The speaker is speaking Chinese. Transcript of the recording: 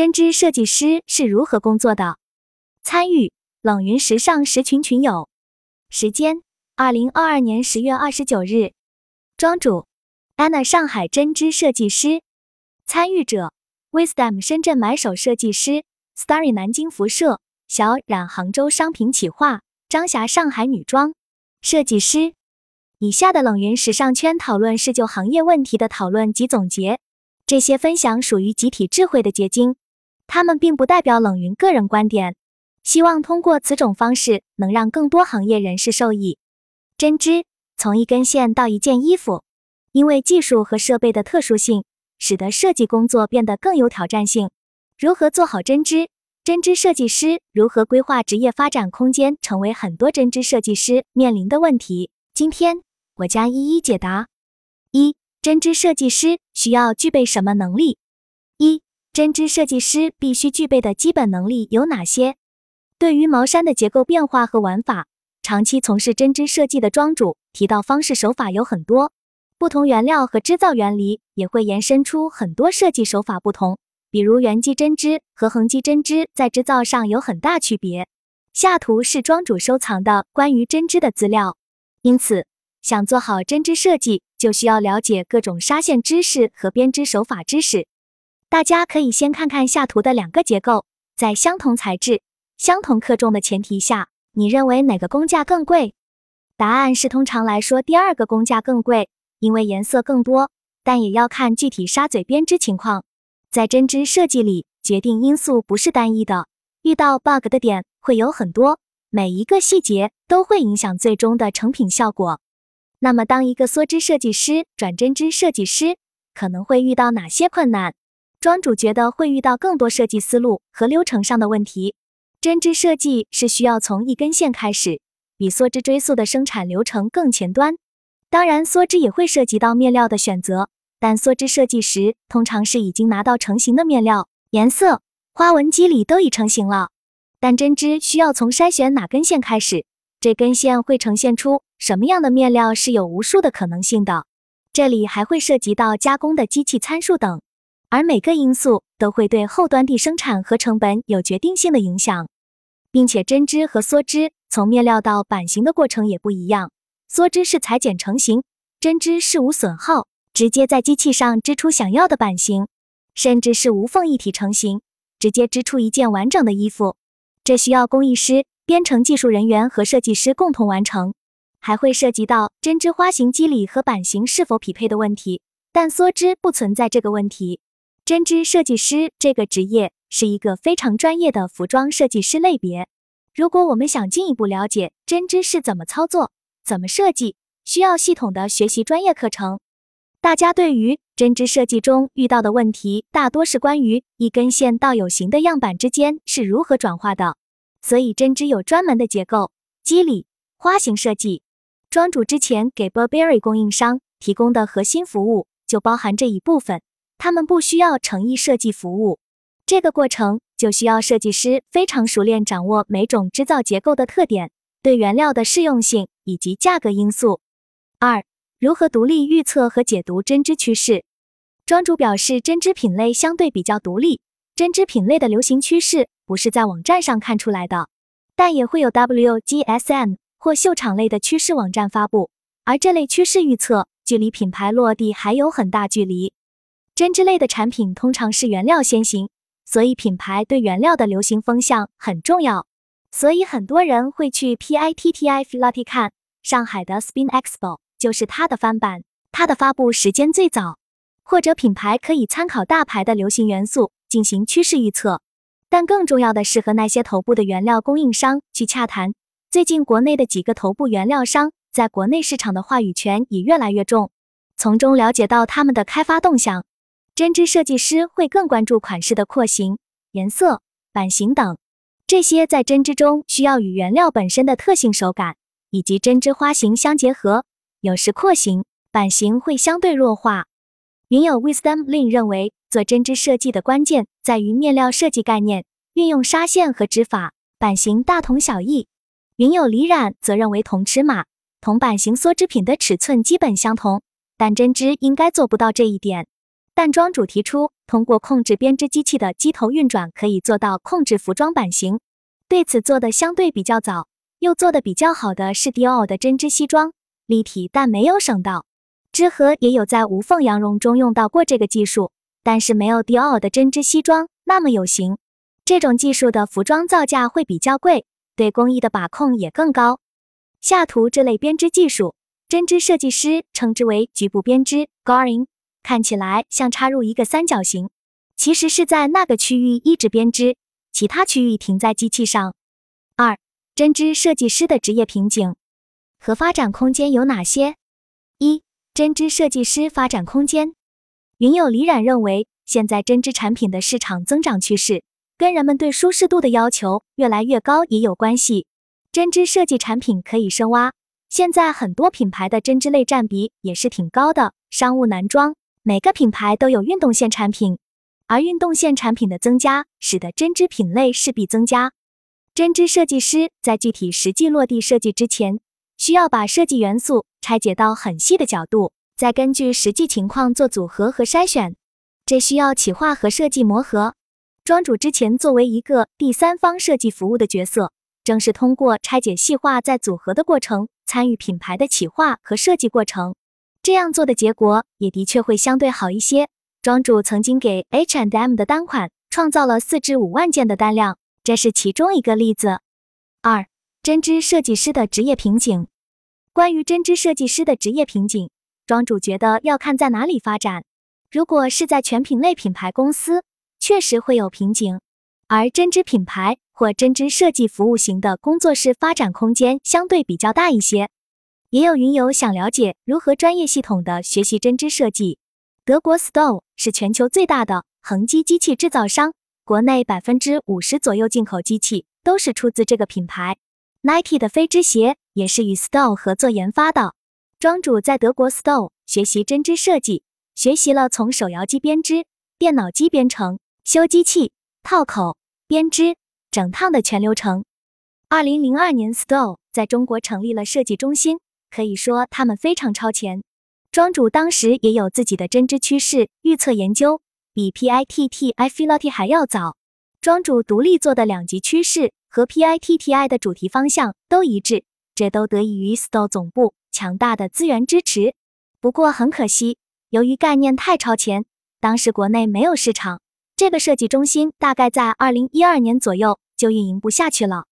针织设计师是如何工作的？参与冷云时尚十群群友，时间二零二二年十月二十九日，庄主 Anna 上海针织设计师，参与者 Wisdom 深圳买手设计师，Starry 南京辐射，小冉杭州商品企划，张霞上海女装设计师。以下的冷云时尚圈讨论是就行业问题的讨论及总结，这些分享属于集体智慧的结晶，他们并不代表冷云个人观点。希望通过此种方式，能让更多行业人士受益。针织从一根线到一件衣服，因为技术和设备的特殊性，使得设计工作变得更有挑战性。如何做好针织？针织设计师如何规划职业发展空间，成为很多针织设计师面临的问题。今天。我将一一解答。一、针织设计师需要具备什么能力？针织设计师必须具备的基本能力有哪些？对于毛衫的结构变化和玩法，长期从事针织设计的庄主提到方式手法有很多，不同原料和织造原理也会延伸出很多设计手法不同。比如圆机针织和横机针织在织造上有很大区别。下图是庄主收藏的关于针织的资料，因此。想做好针织设计，就需要了解各种纱线知识和编织手法知识。大家可以先看看下图的两个结构，在相同材质、相同克重的前提下，你认为哪个工价更贵？答案是通常来说，第二个工价更贵，因为颜色更多，但也要看具体纱嘴编织情况。在针织设计里，决定因素不是单一的，遇到 bug 的点会有很多，每一个细节都会影响最终的成品效果。那么，当一个梭织设计师转针织设计师，可能会遇到哪些困难？庄主觉得会遇到更多设计思路和流程上的问题。针织设计是需要从一根线开始，比梭织追溯的生产流程更前端。当然，梭织也会涉及到面料的选择，但梭织设计时通常是已经拿到成型的面料，颜色、花纹、肌理都已成型了。但针织需要从筛选哪根线开始，这根线会呈现出。什么样的面料是有无数的可能性的？这里还会涉及到加工的机器参数等，而每个因素都会对后端地生产和成本有决定性的影响，并且针织和梭织从面料到版型的过程也不一样。梭织是裁剪成型，针织是无损耗，直接在机器上织出想要的版型，甚至是无缝一体成型，直接织出一件完整的衣服。这需要工艺师、编程技术人员和设计师共同完成。还会涉及到针织花型肌理和版型是否匹配的问题，但梭织不存在这个问题。针织设计师这个职业是一个非常专业的服装设计师类别。如果我们想进一步了解针织是怎么操作、怎么设计，需要系统的学习专业课程。大家对于针织设计中遇到的问题，大多是关于一根线到有形的样板之间是如何转化的，所以针织有专门的结构、肌理、花型设计。庄主之前给 Burberry 供应商提供的核心服务就包含这一部分，他们不需要诚意设计服务，这个过程就需要设计师非常熟练掌握每种织造结构的特点、对原料的适用性以及价格因素。二、如何独立预测和解读针织趋势？庄主表示，针织品类相对比较独立，针织品类的流行趋势不是在网站上看出来的，但也会有 WGSN。或秀场类的趋势网站发布，而这类趋势预测距离品牌落地还有很大距离。针织类的产品通常是原料先行，所以品牌对原料的流行风向很重要。所以很多人会去 PITTI f i l a t i 看上海的 Spin Expo，就是它的翻版，它的发布时间最早。或者品牌可以参考大牌的流行元素进行趋势预测，但更重要的是和那些头部的原料供应商去洽谈。最近，国内的几个头部原料商在国内市场的话语权也越来越重，从中了解到他们的开发动向。针织设计师会更关注款式的廓形、颜色、版型等，这些在针织中需要与原料本身的特性、手感以及针织花型相结合。有时廓形、版型会相对弱化。云友 Wisdom Lin 认为，做针织设计的关键在于面料设计概念，运用纱线和织法，版型大同小异。云友李冉则认为，同尺码、同版型梭织品的尺寸基本相同，但针织应该做不到这一点。但庄主提出，通过控制编织机器的机头运转，可以做到控制服装版型。对此做的相对比较早，又做的比较好的是迪奥的针织西装，立体但没有省道。知和也有在无缝羊绒中用到过这个技术，但是没有迪奥的针织西装那么有型。这种技术的服装造价会比较贵，对工艺的把控也更高。下图这类编织技术，针织设计师称之为局部编织 （garring）。看起来像插入一个三角形，其实是在那个区域一直编织，其他区域停在机器上。二、针织设计师的职业瓶颈和发展空间有哪些？一、针织设计师发展空间。云友李冉认为，现在针织产品的市场增长趋势跟人们对舒适度的要求越来越高也有关系。针织设计产品可以深挖，现在很多品牌的针织类占比也是挺高的，商务男装。每个品牌都有运动线产品，而运动线产品的增加，使得针织品类势必增加。针织设计师在具体实际落地设计之前，需要把设计元素拆解到很细的角度，再根据实际情况做组合和筛选。这需要企划和设计磨合。庄主之前作为一个第三方设计服务的角色，正是通过拆解细化再组合的过程，参与品牌的企划和设计过程。这样做的结果也的确会相对好一些。庄主曾经给 H and M 的单款创造了四至五万件的单量，这是其中一个例子。二、针织设计师的职业瓶颈。关于针织设计师的职业瓶颈，庄主觉得要看在哪里发展。如果是在全品类品牌公司，确实会有瓶颈；而针织品牌或针织设计服务型的工作室，发展空间相对比较大一些。也有云友想了解如何专业系统的学习针织设计。德国 Stow 是全球最大的横机机器制造商，国内百分之五十左右进口机器都是出自这个品牌。Nike 的飞织鞋也是与 Stow 合作研发的。庄主在德国 Stow 学习针织设计，学习了从手摇机编织、电脑机编程、修机器、套口、编织、整烫的全流程。二零零二年，Stow 在中国成立了设计中心。可以说他们非常超前。庄主当时也有自己的针织趋势预测研究，比 PITTI Filati 还要早。庄主独立做的两极趋势和 PITTI 的主题方向都一致，这都得益于 Stow 总部强大的资源支持。不过很可惜，由于概念太超前，当时国内没有市场，这个设计中心大概在二零一二年左右就运营不下去了。